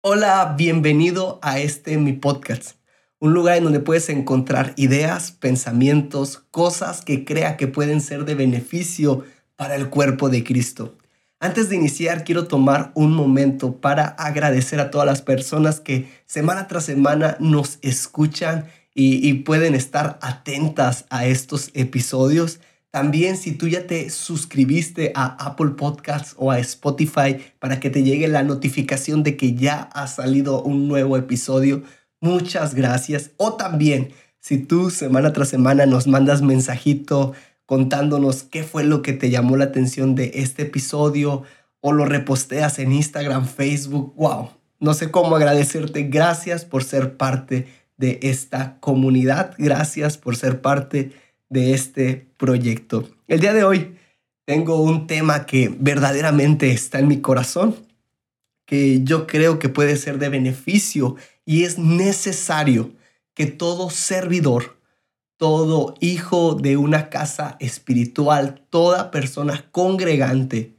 Hola, bienvenido a este mi podcast, un lugar en donde puedes encontrar ideas, pensamientos, cosas que crea que pueden ser de beneficio para el cuerpo de Cristo. Antes de iniciar, quiero tomar un momento para agradecer a todas las personas que semana tras semana nos escuchan y, pueden estar atentas a estos episodios. También si tú ya te suscribiste a Apple Podcasts o a Spotify para que te llegue la notificación de que ya ha salido un nuevo episodio, muchas gracias. O también si tú semana tras semana nos mandas mensajito contándonos qué fue lo que te llamó la atención de este episodio o lo reposteas en Instagram, Facebook, wow. No sé cómo agradecerte. Gracias por ser parte de esta comunidad. Gracias por ser parte este proyecto. El día de hoy tengo un tema que verdaderamente está en mi corazón, que yo creo que puede ser de beneficio y es necesario que todo servidor, todo hijo de una casa espiritual, toda persona congregante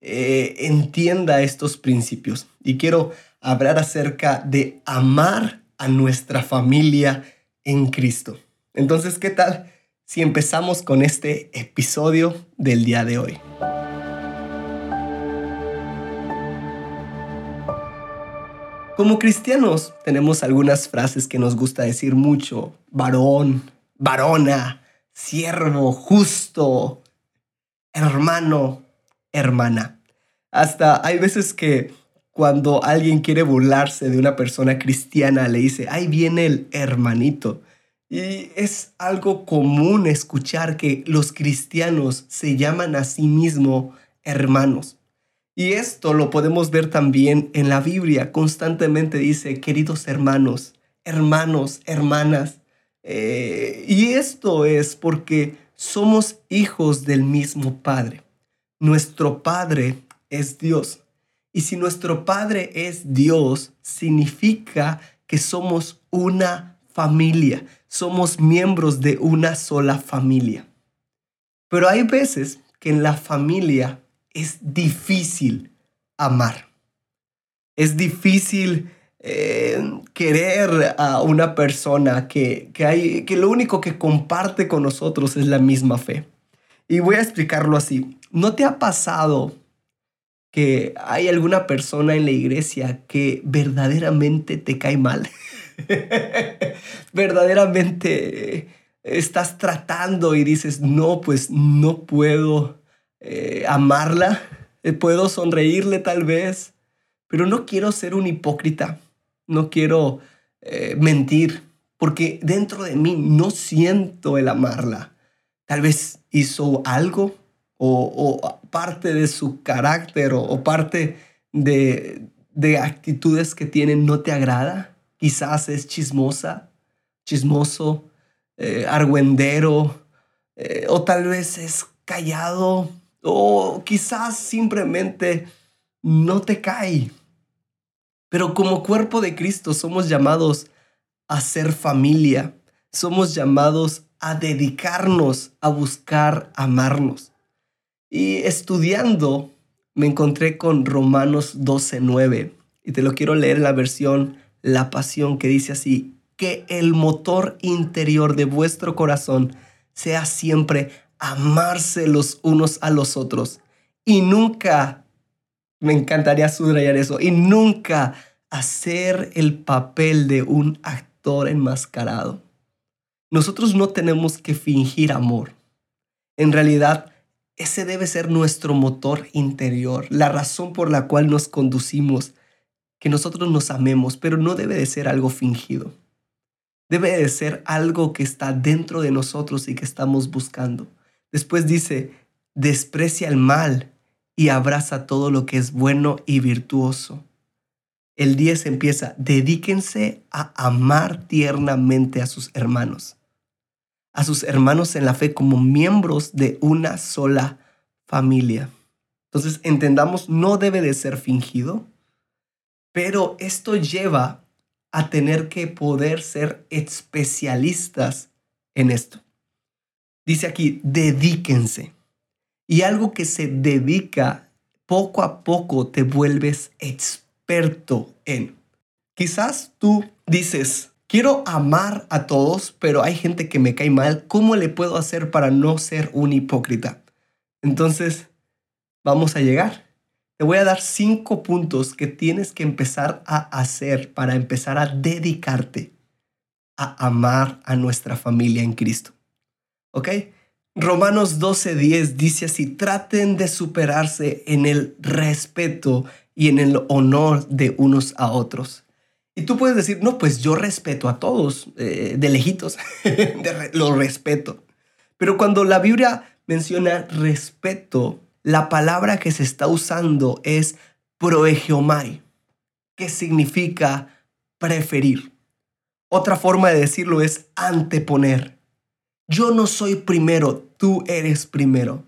eh, entienda estos principios. Y quiero hablar acerca de amar a nuestra familia en Cristo. Entonces, ¿qué tal? Si empezamos con este episodio del día de hoy. Como cristianos tenemos algunas frases que nos gusta decir mucho. Varón, varona, siervo, justo, hermano, hermana. Hasta hay veces que cuando alguien quiere burlarse de una persona cristiana le dice, ahí viene el hermanito. Y es algo común escuchar que los cristianos se llaman a sí mismos hermanos. Y esto lo podemos ver también en la Biblia. Constantemente dice, queridos hermanos, hermanos, hermanas. Eh, y esto es porque somos hijos del mismo Padre. Nuestro Padre es Dios. Y si nuestro Padre es Dios, significa que somos una familia, somos miembros de una sola familia. Pero hay veces que en la familia es difícil amar. Es difícil eh, querer a una persona que, que, hay, que lo único que comparte con nosotros es la misma fe. Y voy a explicarlo así. ¿No te ha pasado que hay alguna persona en la iglesia que verdaderamente te cae mal? verdaderamente estás tratando y dices, no, pues no puedo eh, amarla, eh, puedo sonreírle tal vez, pero no quiero ser un hipócrita, no quiero eh, mentir, porque dentro de mí no siento el amarla. Tal vez hizo algo o, parte de su carácter o, parte de, de actitudes que tiene no te agrada quizás es chismosa, chismoso, eh, argüendero, eh, o tal vez es callado, o quizás simplemente no te cae. Pero como cuerpo de Cristo somos llamados a ser familia, somos llamados a dedicarnos a buscar amarnos. Y estudiando me encontré con Romanos 12:9 y te lo quiero leer en la versión la pasión que dice así, que el motor interior de vuestro corazón sea siempre amarse los unos a los otros y nunca, me encantaría subrayar eso, y nunca hacer el papel de un actor enmascarado. Nosotros no tenemos que fingir amor. En realidad, ese debe ser nuestro motor interior, la razón por la cual nos conducimos que nosotros nos amemos, pero no debe de ser algo fingido. Debe de ser algo que está dentro de nosotros y que estamos buscando. Después dice, desprecia el mal y abraza todo lo que es bueno y virtuoso. El 10 empieza, dedíquense a amar tiernamente a sus hermanos, a sus hermanos en la fe como miembros de una sola familia. Entonces, entendamos, no debe de ser fingido, pero esto lleva a tener que poder ser especialistas en esto. Dice aquí, dedíquense. Y algo que se dedica, poco a poco te vuelves experto en. Quizás tú dices, quiero amar a todos, pero hay gente que me cae mal. ¿Cómo le puedo hacer para no ser un hipócrita? Entonces, vamos a llegar. Te voy a dar cinco puntos que tienes que empezar a hacer para empezar a dedicarte a amar a nuestra familia en Cristo. ¿Ok? Romanos 12:10 dice así, traten de superarse en el respeto y en el honor de unos a otros. Y tú puedes decir, no, pues yo respeto a todos, eh, de lejitos, lo respeto. Pero cuando la Biblia menciona respeto, la palabra que se está usando es proegeomai, que significa preferir. Otra forma de decirlo es anteponer. Yo no soy primero, tú eres primero.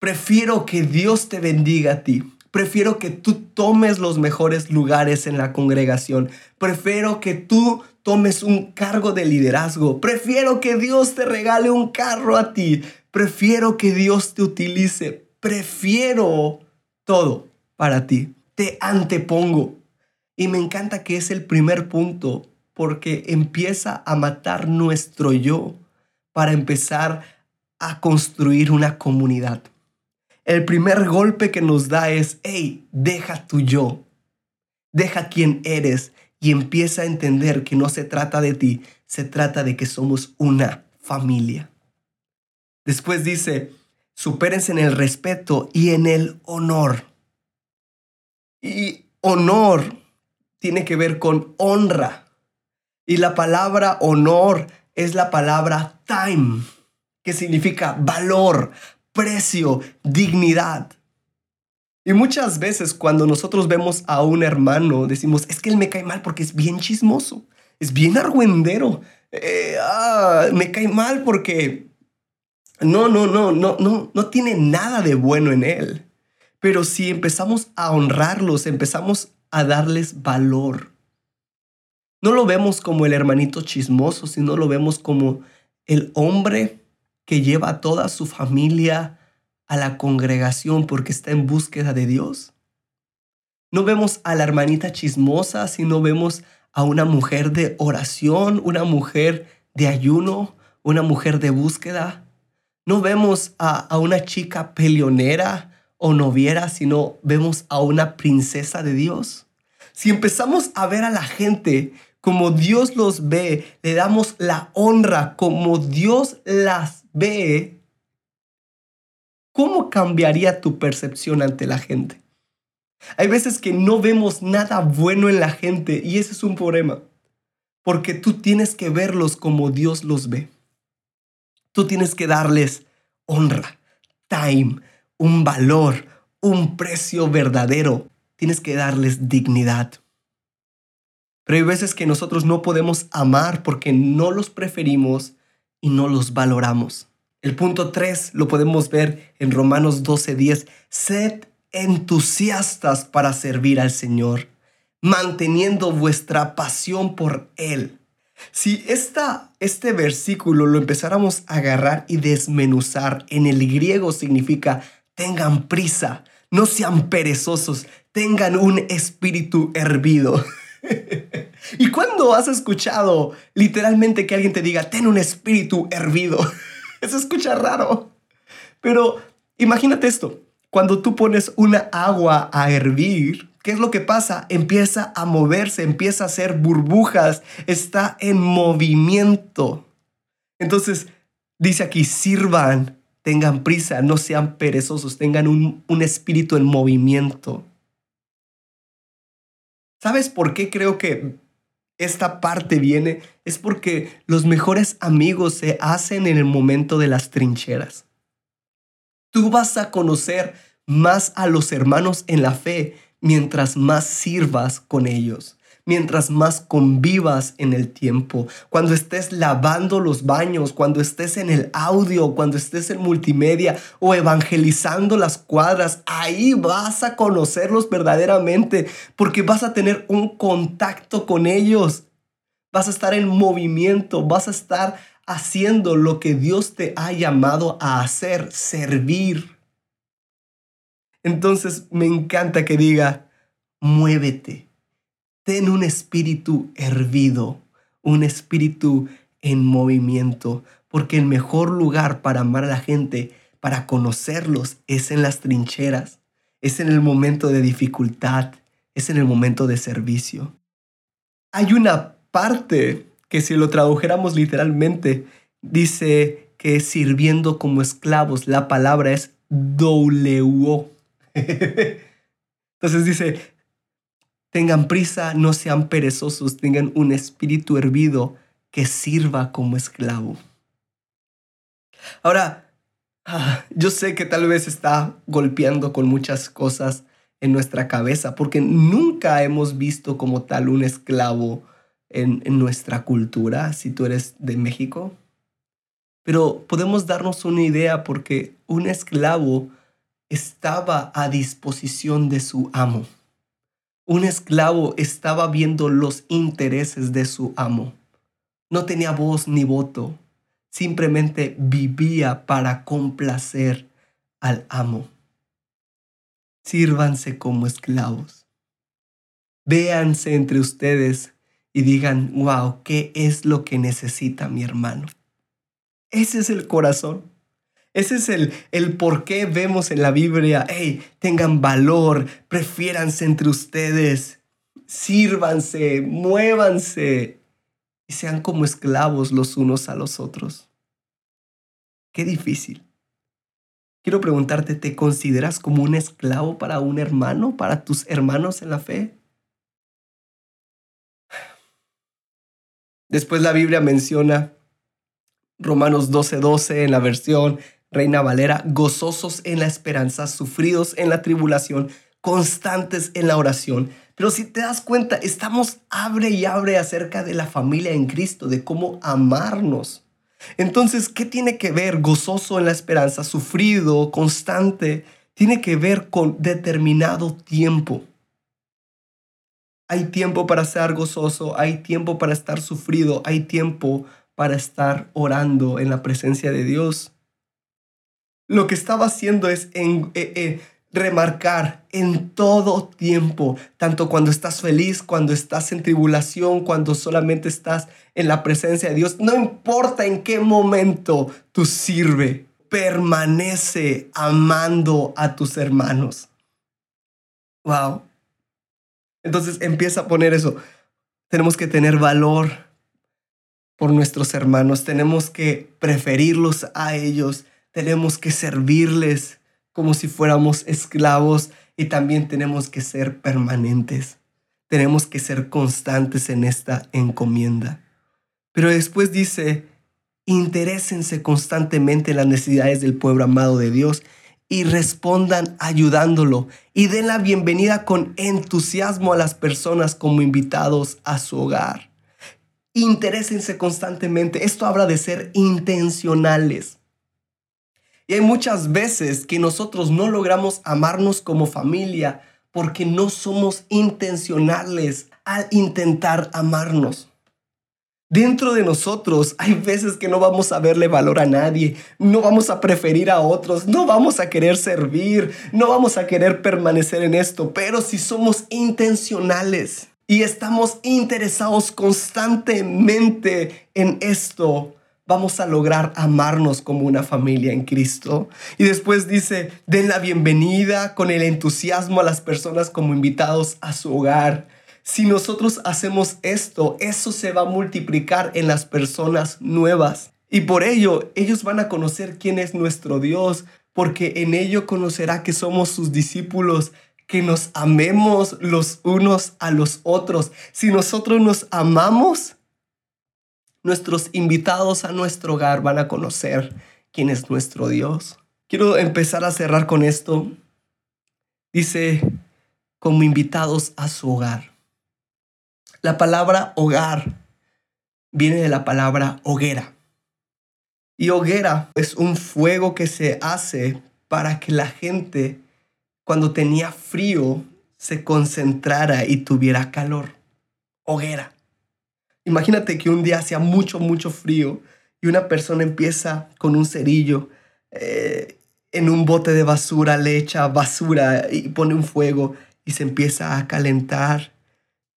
Prefiero que Dios te bendiga a ti. Prefiero que tú tomes los mejores lugares en la congregación. Prefiero que tú tomes un cargo de liderazgo. Prefiero que Dios te regale un carro a ti. Prefiero que Dios te utilice. Prefiero todo para ti. Te antepongo. Y me encanta que es el primer punto porque empieza a matar nuestro yo para empezar a construir una comunidad el primer golpe que nos da es, hey, deja tu yo, deja quién eres y empieza a entender que no se trata de ti, se trata de que somos una familia. Después dice, supérense en el respeto y en el honor. Y honor tiene que ver con honra. Y la palabra honor es la palabra time, que significa valor, precio, dignidad. Y muchas veces cuando nosotros vemos a un hermano, decimos, es que él me cae mal porque es bien chismoso, es bien argüendero, eh, ah, me cae mal porque no, no, no, no, no, no tiene nada de bueno en él. Pero si empezamos a honrarlos, empezamos a darles valor. No lo vemos como el hermanito chismoso, sino lo vemos como el hombre que lleva a toda su familia a la congregación porque está en búsqueda de Dios. No vemos a la hermanita chismosa, sino vemos a una mujer de oración, una mujer de ayuno, una mujer de búsqueda. No vemos a, a una chica peleonera o noviera, sino vemos a una princesa de Dios. Si empezamos a ver a la gente como Dios los ve, le damos la honra como Dios las ve cómo cambiaría tu percepción ante la gente. Hay veces que no vemos nada bueno en la gente y ese es un problema, porque tú tienes que verlos como Dios los ve. Tú tienes que darles honra, time, un valor, un precio verdadero. Tienes que darles dignidad. Pero hay veces que nosotros no podemos amar porque no los preferimos y no los valoramos. El punto 3 lo podemos ver en Romanos 12:10. Sed entusiastas para servir al Señor, manteniendo vuestra pasión por Él. Si esta, este versículo lo empezáramos a agarrar y desmenuzar, en el griego significa tengan prisa, no sean perezosos, tengan un espíritu hervido. ¿Y cuándo has escuchado literalmente que alguien te diga, ten un espíritu hervido? Eso escucha raro. Pero imagínate esto. Cuando tú pones una agua a hervir, ¿qué es lo que pasa? Empieza a moverse, empieza a hacer burbujas, está en movimiento. Entonces, dice aquí, sirvan, tengan prisa, no sean perezosos, tengan un, un espíritu en movimiento. ¿Sabes por qué creo que esta parte viene? Es porque los mejores amigos se hacen en el momento de las trincheras. Tú vas a conocer más a los hermanos en la fe mientras más sirvas con ellos mientras más convivas en el tiempo, cuando estés lavando los baños, cuando estés en el audio, cuando estés en multimedia o evangelizando las cuadras, ahí vas a conocerlos verdaderamente porque vas a tener un contacto con ellos, vas a estar en movimiento, vas a estar haciendo lo que Dios te ha llamado a hacer, servir. Entonces me encanta que diga, muévete Ten un espíritu hervido, un espíritu en movimiento, porque el mejor lugar para amar a la gente, para conocerlos, es en las trincheras, es en el momento de dificultad, es en el momento de servicio. Hay una parte que si lo tradujéramos literalmente, dice que sirviendo como esclavos, la palabra es douleuo. Entonces dice, tengan prisa, no sean perezosos, tengan un espíritu hervido que sirva como esclavo. Ahora, ah, yo sé que tal vez está golpeando con muchas cosas en nuestra cabeza, porque nunca hemos visto como tal un esclavo en, en nuestra cultura, si tú eres de México. Pero podemos darnos una idea porque un esclavo estaba a disposición de su amo. Un esclavo estaba viendo los intereses de su amo. No tenía voz ni voto, simplemente vivía para complacer al amo. Sírvanse como esclavos. Véanse entre ustedes y digan, wow, ¿qué es lo que necesita mi hermano? Ese es el corazón. Ese es el, el por qué vemos en la Biblia, hey, tengan valor, prefiéranse entre ustedes, sírvanse, muévanse, sean como esclavos los unos a los otros. Qué difícil. Quiero preguntarte, ¿te consideras como un esclavo para un hermano, para tus hermanos en la fe? Después la Biblia menciona Romanos 12:12 12 en la versión Reina Valera, gozosos en la esperanza, sufridos en la tribulación, constantes en la oración. Pero si te das cuenta, estamos abre y abre acerca de la familia en Cristo, de cómo amarnos. Entonces, ¿qué tiene que ver gozoso en la esperanza, sufrido, constante? Tiene que ver con determinado tiempo. Hay tiempo para ser gozoso, hay tiempo para estar sufrido, hay tiempo para estar orando en la presencia de Dios. Lo que estaba haciendo es en, eh, eh, remarcar en todo tiempo, tanto cuando estás feliz, cuando estás en tribulación, cuando solamente estás en la presencia de Dios, no importa en qué momento tú sirve, permanece amando a tus hermanos. Wow. Entonces empieza a poner eso. Tenemos que tener valor por nuestros hermanos, tenemos que preferirlos a ellos, tenemos que servirles como si fuéramos esclavos y también tenemos que ser permanentes. Tenemos que ser constantes en esta encomienda. Pero después dice, interésense constantemente en las necesidades del pueblo amado de Dios y respondan ayudándolo y den la bienvenida con entusiasmo a las personas como invitados a su hogar. Interésense constantemente. Esto habla de ser intencionales. Y hay muchas veces que nosotros no logramos amarnos como familia porque no somos intencionales al intentar amarnos. Dentro de nosotros hay veces que no vamos a verle valor a nadie, no vamos a preferir a otros, no vamos a querer servir, no vamos a querer permanecer en esto, pero si somos intencionales y estamos interesados constantemente en esto, vamos a lograr amarnos como una familia en Cristo. Y después dice, den la bienvenida con el entusiasmo a las personas como invitados a su hogar. Si nosotros hacemos esto, eso se va a multiplicar en las personas nuevas. Y por ello, ellos van a conocer quién es nuestro Dios, porque en ello conocerá que somos sus discípulos, que nos amemos los unos a los otros. Si nosotros nos amamos, nuestros invitados a nuestro hogar van a conocer quién es nuestro Dios. Quiero empezar a cerrar con esto. Dice, como invitados a su hogar. La palabra hogar viene de la palabra hoguera. Y hoguera es un fuego que se hace para que la gente, cuando tenía frío, se concentrara y tuviera calor. Hoguera. Imagínate que un día hacía mucho, mucho frío y una persona empieza con un cerillo eh, en un bote de basura, le echa basura y pone un fuego y se empieza a calentar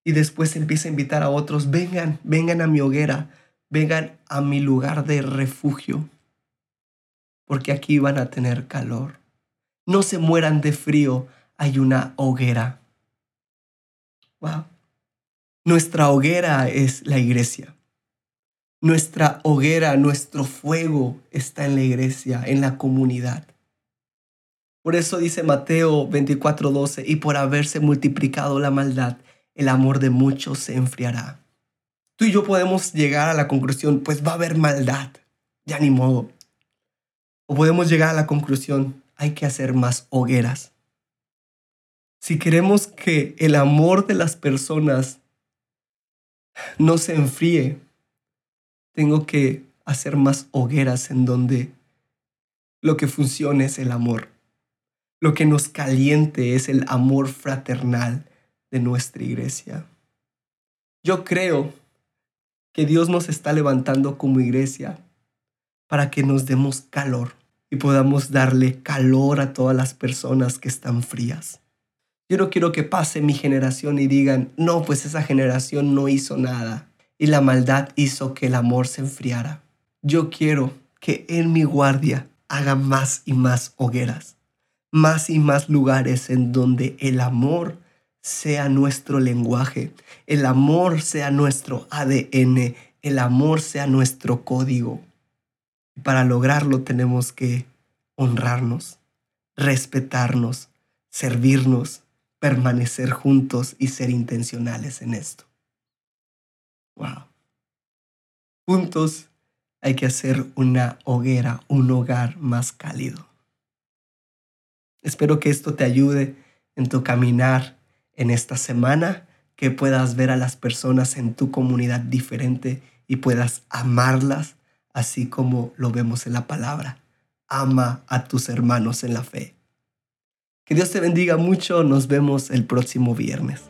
Y después empieza a invitar a otros, vengan, vengan a mi hoguera, vengan a mi lugar de refugio, porque aquí van a tener calor. No se mueran de frío, hay una hoguera. Wow. Nuestra hoguera es la iglesia. Nuestra hoguera, nuestro fuego está en la iglesia, en la comunidad. Por eso dice Mateo 24:12, y por haberse multiplicado la maldad, el amor de muchos se enfriará. Tú y yo podemos llegar a la conclusión, pues va a haber maldad, ya ni modo. O podemos llegar a la conclusión, hay que hacer más hogueras. Si queremos que el amor de las personas no se enfríe, tengo que hacer más hogueras en donde lo que funcione es el amor. Lo que nos caliente es el amor fraternal de nuestra iglesia. Yo creo que Dios nos está levantando como iglesia para que nos demos calor y podamos darle calor a todas las personas que están frías. Yo no quiero que pase mi generación y digan, no, pues esa generación no hizo nada y la maldad hizo que el amor se enfriara. Yo quiero que en mi guardia haga más y más hogueras, más y más lugares en donde el amor sea nuestro lenguaje, el amor sea nuestro ADN, el amor sea nuestro código. Para lograrlo tenemos que honrarnos, respetarnos, servirnos, permanecer juntos y ser intencionales en esto. Wow. Juntos hay que hacer una hoguera, un hogar más cálido. Espero que esto te ayude en tu caminar en esta semana, que puedas ver a las personas en tu comunidad diferente y puedas amarlas así como lo vemos en la palabra. Ama a tus hermanos en la fe. Que Dios te bendiga mucho. Nos vemos el próximo viernes.